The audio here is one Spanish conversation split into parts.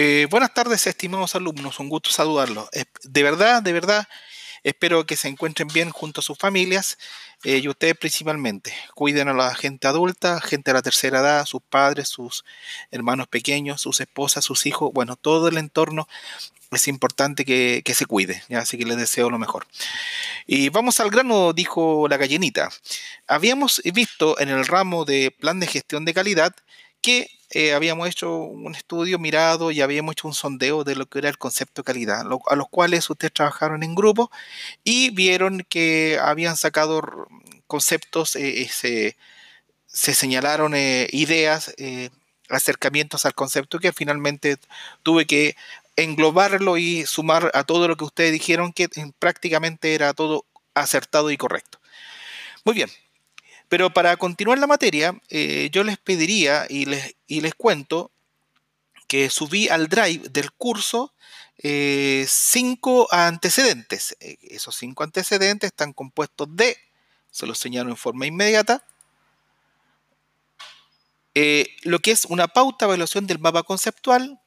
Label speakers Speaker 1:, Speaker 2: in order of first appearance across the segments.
Speaker 1: Eh, buenas tardes, estimados alumnos, un gusto saludarlos. De verdad, de verdad, espero que se encuentren bien junto a sus familias eh, y ustedes principalmente. Cuiden a la gente adulta, gente de la tercera edad, sus padres, sus hermanos pequeños, sus esposas, sus hijos, bueno, todo el entorno es importante que, se cuide, ¿ya? así que les deseo lo mejor. Y vamos al grano, dijo la gallinita. Habíamos visto en el ramo de plan de gestión de calidad que eh, habíamos hecho un estudio, mirado y habíamos hecho un sondeo de lo que era el concepto calidad, a los cuales ustedes trabajaron en grupo y vieron que habían sacado conceptos, eh, se, señalaron eh, ideas, acercamientos al concepto que finalmente tuve que englobarlo y sumar a todo lo que ustedes dijeron que prácticamente era todo acertado y correcto. Muy bien, pero para continuar la materia, eh, yo les pediría y les, cuento que subí al drive del curso eh, cinco antecedentes. Eh, esos cinco antecedentes están compuestos de, se los señalo en forma inmediata, lo que es una pauta evaluación del mapa conceptual,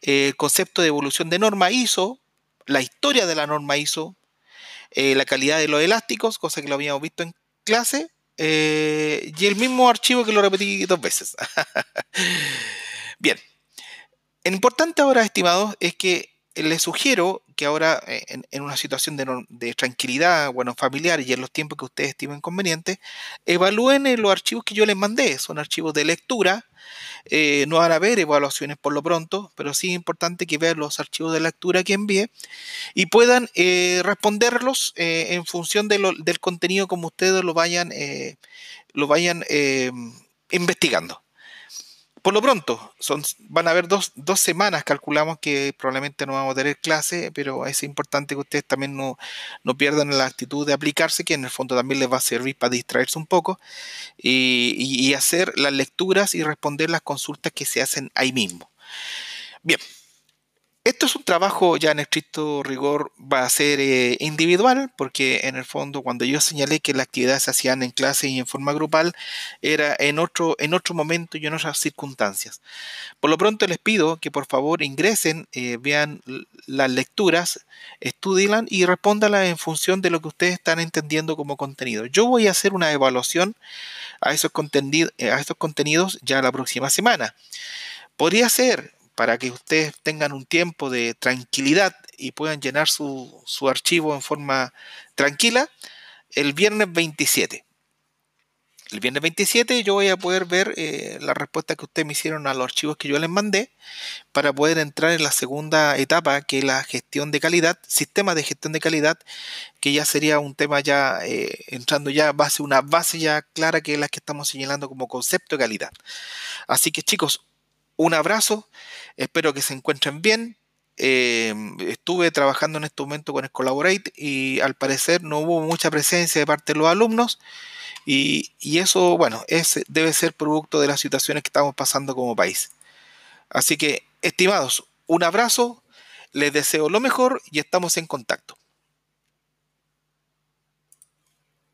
Speaker 1: el concepto de evolución de norma ISO, la historia de la norma ISO, la calidad de los elásticos, cosa que lo habíamos visto en clase, eh, y el mismo archivo que lo repetí dos veces. Bien. El importante ahora, estimados, es que les sugiero que ahora, eh, en, una situación de, tranquilidad, bueno, familiar y en los tiempos que ustedes estimen convenientes, evalúen los archivos que yo les mandé. Son archivos de lectura. Eh, no van a haber evaluaciones por lo pronto, pero sí es importante que vean los archivos de lectura que envié y puedan eh, responderlos en función del contenido como ustedes lo vayan, lo vayan investigando. Por lo pronto, van a haber dos, semanas, calculamos que probablemente no vamos a tener clase, pero es importante que ustedes también no, pierdan la actitud de aplicarse, que en el fondo también les va a servir para distraerse un poco y, y hacer las lecturas y responder las consultas que se hacen ahí mismo. Bien, esto es un trabajo ya en estricto rigor, va a ser eh, individual, porque en el fondo cuando yo señalé que las actividades se hacían en clase y en forma grupal, era en otro, en otro momento y en otras circunstancias. Por lo pronto les pido que por favor ingresen, eh, vean las lecturas, estudienlas y respóndanlas en función de lo que ustedes están entendiendo como contenido. Yo voy a hacer una evaluación a esos, eh, a contenidos ya la próxima semana. Podría ser para que ustedes tengan un tiempo de tranquilidad y puedan llenar su, archivo en forma tranquila el viernes 27. El viernes 27 yo voy a poder ver eh, la respuesta que ustedes me hicieron a los archivos que yo les mandé para poder entrar en la segunda etapa que es la gestión de calidad, sistema de gestión de calidad, que ya sería un tema ya eh, entrando ya base, una base ya clara que es la que estamos señalando como concepto de calidad. Así que chicos, un abrazo, espero que se encuentren bien. Em, estuve trabajando en este momento con el Collaborate y al parecer no hubo mucha presencia de parte de los alumnos y, eso, bueno, debe ser producto de las situaciones que estamos pasando como país. Así que, estimados, un abrazo, les deseo lo mejor y estamos en contacto.